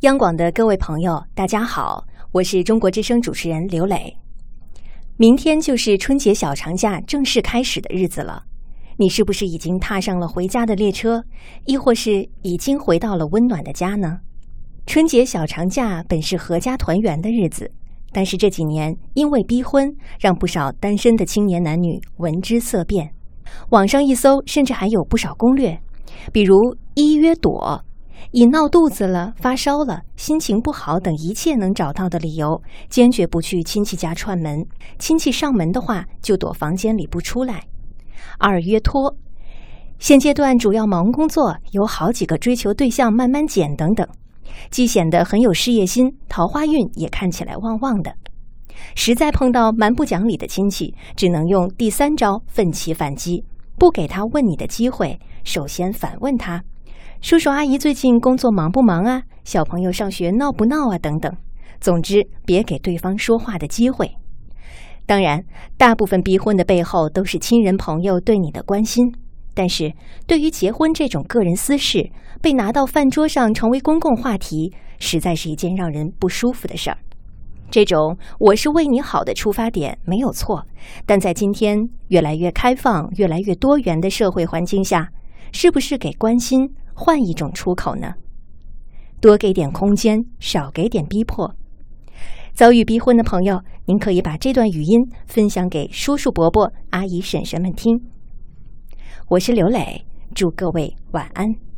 央广的各位朋友，大家好，我是中国之声主持人刘磊。明天就是春节小长假正式开始的日子了，你是不是已经踏上了回家的列车，亦或是已经回到了温暖的家呢？春节小长假本是阖家团圆的日子，但是这几年因为逼婚，让不少单身的青年男女闻之色变。网上一搜，甚至还有不少攻略，比如一约躲。以闹肚子了、发烧了、心情不好等一切能找到的理由，坚决不去亲戚家串门。亲戚上门的话，就躲房间里不出来。二约拖，现阶段主要忙工作，有好几个追求对象慢慢减等等，既显得很有事业心，桃花运也看起来旺旺的。实在碰到蛮不讲理的亲戚，只能用第三招奋起反击，不给他问你的机会，首先反问他。叔叔阿姨最近工作忙不忙啊？小朋友上学闹不闹啊？等等，总之别给对方说话的机会。当然，大部分逼婚的背后都是亲人朋友对你的关心，但是对于结婚这种个人私事被拿到饭桌上成为公共话题，实在是一件让人不舒服的事儿。这种我是为你好的出发点没有错，但在今天越来越开放、越来越多元的社会环境下，是不是给关心？换一种出口呢？多给点空间，少给点逼迫。遭遇逼婚的朋友，您可以把这段语音分享给叔叔伯伯、阿姨婶婶们听。我是刘磊，祝各位晚安。